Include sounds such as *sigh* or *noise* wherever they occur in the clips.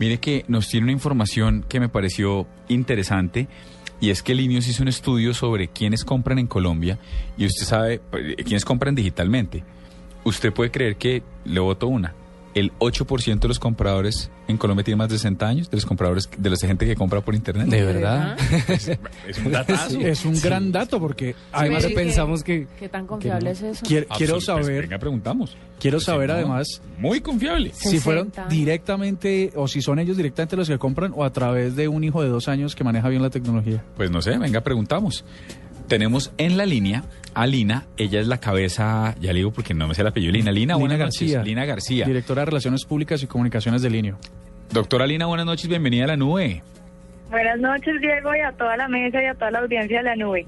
Mire que nos tiene una información que me pareció interesante y es que Linios hizo un estudio sobre quiénes compran en Colombia y usted sabe eh, quiénes compran digitalmente. Usted puede creer que le voto una. El 8% de los compradores en Colombia tiene más de 60 años, de los compradores, de la gente que compra por internet. ¿De verdad? Es, *laughs* es un datazo. Es un gran dato porque además Sí, pensamos que... ¿Qué tan confiable es eso? quiero, quiero Absolut- pues, saber, venga, preguntamos. quiero saber Sí, no, además Muy confiable. si fueron 60. directamente o si son ellos directamente los que compran o a través de un hijo de dos años que maneja bien la tecnología. Pues no sé, venga, preguntamos. Tenemos en la línea a Lina, ella es la cabeza, ya le digo porque no me sé el apellido, Lina, Lina, buenas noches. Lina García. Directora de Relaciones Públicas y Comunicaciones de Linio. Doctora Lina, buenas noches, bienvenida a la nube. Buenas noches, Diego, y a toda la mesa y a toda la audiencia de la nube.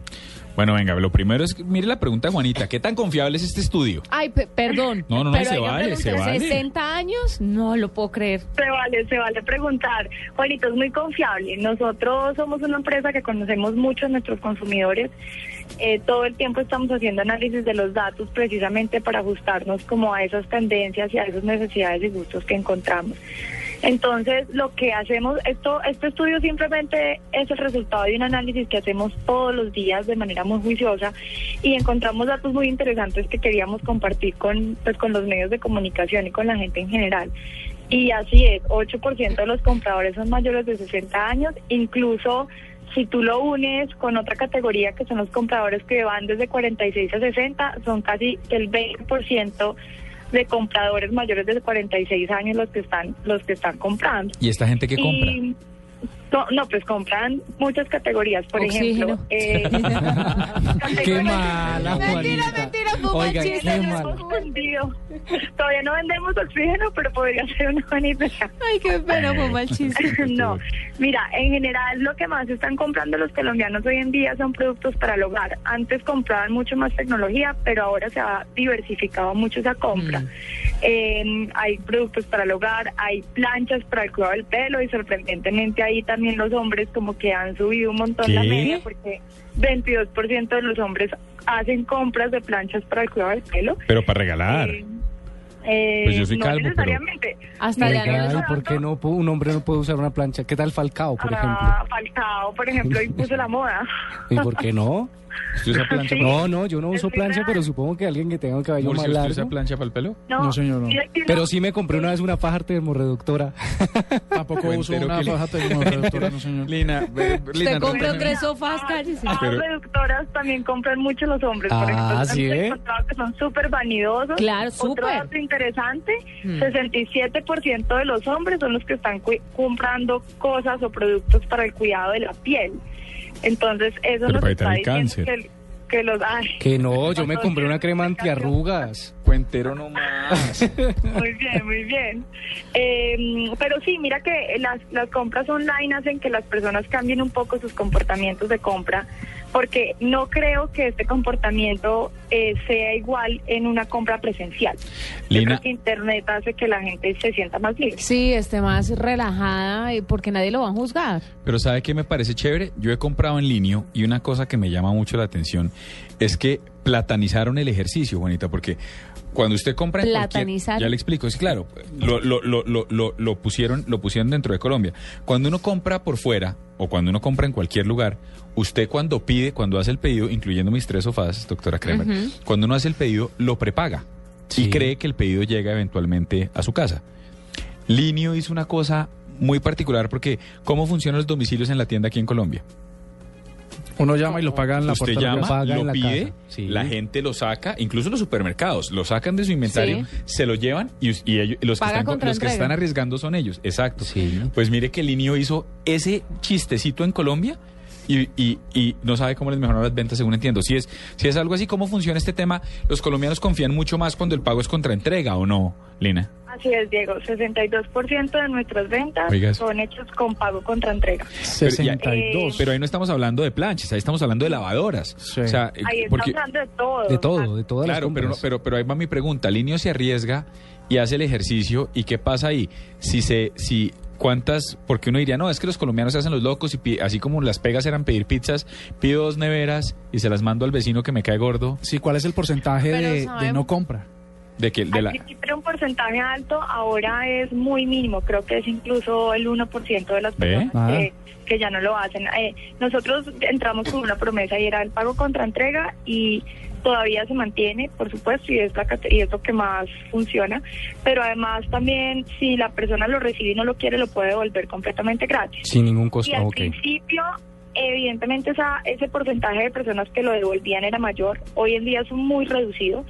Bueno, venga, lo primero es, que mire la pregunta de Juanita, ¿qué tan confiable es este estudio? Ay, pe- perdón. No, no, no, pero se vale, se vale. 60 años, no lo puedo creer. Se vale, se vale preguntar. Juanito, es muy confiable. Nosotros somos una empresa que conocemos mucho a nuestros consumidores. Eh, todo el tiempo estamos haciendo análisis de los datos precisamente para ajustarnos como a esas tendencias y a esas necesidades y gustos que encontramos. Entonces, lo que hacemos, esto, este estudio simplemente es el resultado de un análisis que hacemos todos los días de manera muy juiciosa y encontramos datos muy interesantes que queríamos compartir con, pues, con los medios de comunicación y con la gente en general. Y así es, 8% de los compradores son mayores de 60 años, incluso si tú lo unes con otra categoría que son los compradores que van desde 46 a 60, son casi el 20% de compradores mayores de 46 años los que están los que están comprando. ¿Y esta gente qué compra? Y- no, no, pues compran muchas categorías, por Oxígeno. ejemplo. eh, *laughs* Qué mala, Mentira, mentira, Oiga, chiste. qué mala. Todavía no vendemos oxígeno, pero podría ser una buena idea. Ay, qué pena, mal chiste. *laughs* No, mira, en general lo que más están comprando los colombianos hoy en día son productos para el hogar. Antes compraban mucho más tecnología, pero ahora se ha diversificado mucho esa compra. Eh, hay productos para el hogar, hay planchas para el cuidado del pelo y sorprendentemente ahí también los hombres como que han subido un montón la media porque 22% de los hombres hacen compras de planchas para el cuidado del pelo. Pero para regalar. Eh, eh, Pues yo soy no calvo, pero- necesariamente. Hasta ya no Oiga, les- ¿y por qué no pu- un hombre no puede usar una plancha? ¿Qué tal Falcao, por Ah, Falcao, por ejemplo, *laughs* impuso la moda. ejemplo? ¿Y por qué no? ¿Usted usa *laughs* plancha, Sí. No, no, yo no uso plancha, pero supongo que alguien que tenga un cabello Murcia, más ¿usted usa largo. plancha para el pelo? No, señor, no. mira que Pero no. sí me compré una vez una faja termorreductora. *laughs* Tampoco uso una faja tecnología, no señor. Lina, *laughs* ve- Lina, Usted compró tres sofás, cállese. Las Pero- reductoras también compran mucho los hombres, por Ah, ejemplo. ¿sí encontrado que son súper vanidosos. Claro, Otro súper. dato interesante, Hmm. 67% de los hombres son los que están cu- comprando cosas o productos para el cuidado de la piel. Entonces, eso Pero nos para está diciendo que, que los... Ay, Que no, *laughs* yo me compré una crema *laughs* antiarrugas. Cuentero nomás. *laughs* Muy bien, muy bien. Eh, pero sí, mira que las, las compras online hacen que las personas cambien un poco sus comportamientos de compra, porque no creo que este comportamiento eh, sea igual en una compra presencial. Yo Lina- creo que Internet hace que la gente se sienta más libre. Sí, esté más relajada y porque nadie lo va a juzgar. Pero ¿sabe qué me parece chévere? Yo he comprado en línea y una cosa que me llama mucho la atención es que platanizaron el ejercicio, Juanita, porque cuando usted compra en cualquier- Platanizaron. ya le explico, es claro, lo, lo, lo, lo, lo, lo pusieron, lo pusieron dentro de Colombia. Cuando uno compra por fuera o cuando uno compra en cualquier lugar, usted cuando pide, cuando hace el pedido, incluyendo mis tres sofás, doctora Kremer, cuando uno hace el pedido, lo prepaga y cree que el pedido llega eventualmente a su casa. Linio hizo una cosa muy particular porque ¿cómo funcionan los domicilios en la tienda aquí en Colombia? Uno llama y lo paga en la Usted llama, paga lo en la pide, casa, sí. la gente lo saca, incluso los supermercados, lo sacan de su inventario, Sí. se lo llevan y, y ellos- los, que Paga están, contra los que entrega. están arriesgando son ellos. Exacto. Sí. Pues mire que Linio hizo ese chistecito en Colombia y, y, y no sabe cómo les mejorar las ventas, según entiendo. Si es, si es algo así, ¿cómo funciona este tema? ¿Los colombianos confían mucho más cuando el pago es contra entrega o no, Lina? Así es, Diego. 62% de nuestras ventas Oiga son hechos con pago contra entrega. 62. Pero ahí no estamos hablando de planchas, ahí estamos hablando de lavadoras. Sí. O sea, Ahí eh, estamos porque, hablando de todo. De todo, de todas las claro, pero, no- pero, pero ahí va mi pregunta. Linio se arriesga y hace el ejercicio y ¿qué pasa ahí? Si se, si cuántas, porque uno diría, no, es que los colombianos se hacen los locos y pi- así como las pegas eran pedir pizzas, pido dos neveras y se las mando al vecino que me cae gordo Sí, ¿cuál es el porcentaje Pero de, no compra? de que de la era un porcentaje alto, ahora es muy mínimo, creo que es incluso el 1% de las personas Ah. que, que ya no lo hacen. Eh, nosotros entramos con una promesa y era el pago contra entrega y todavía se mantiene, por supuesto, y es, la, y es lo que más funciona, pero además también si la persona lo recibe y no lo quiere, lo puede devolver completamente gratis. Sin ningún costo. Y al Ah, ok. principio, evidentemente, ese porcentaje de personas que lo devolvían era mayor. Hoy en día es muy reducido.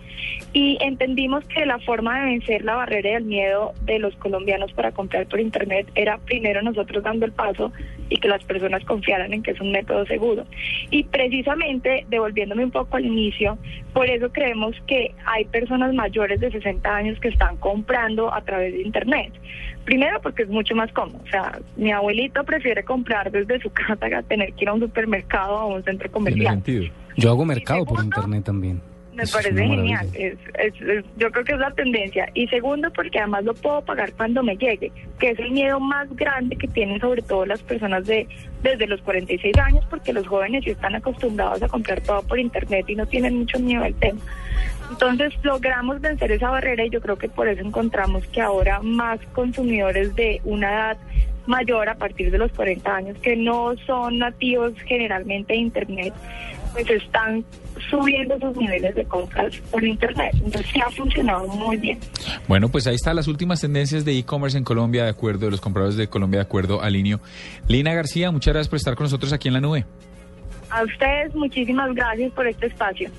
Y entendimos que la forma de vencer la barrera del miedo de los colombianos para comprar por Internet era primero nosotros dando el paso y que las personas confiaran en que es un método seguro. Y precisamente, devolviéndome un poco al inicio, por eso creemos que hay personas mayores de 60 años que están comprando a través de Internet. Primero porque es mucho más cómodo. O sea, mi abuelito prefiere comprar desde su casa que tener que ir a un supermercado o a un centro tiene comercial. sentido. Yo hago mercado por internet también. Me Eso parece genial. Es, es- es- yo creo que es la tendencia. Y segundo, porque además lo puedo pagar cuando me llegue, que es el miedo más grande que tienen sobre todo las personas de desde los 46 años, porque los jóvenes ya están acostumbrados a comprar todo por internet y no tienen mucho miedo al tema. Entonces logramos vencer esa barrera y yo creo que por eso encontramos que ahora más consumidores de una edad mayor a partir de los 40 años que no son nativos generalmente de internet pues están subiendo sus niveles de compras por internet. Entonces sí ha funcionado muy bien. Bueno, pues ahí están las últimas tendencias de e-commerce en Colombia, de acuerdo, de los compradores de Colombia, de acuerdo al Linio. Lina García, muchas gracias por estar con nosotros aquí en la nube. A ustedes muchísimas gracias por este espacio.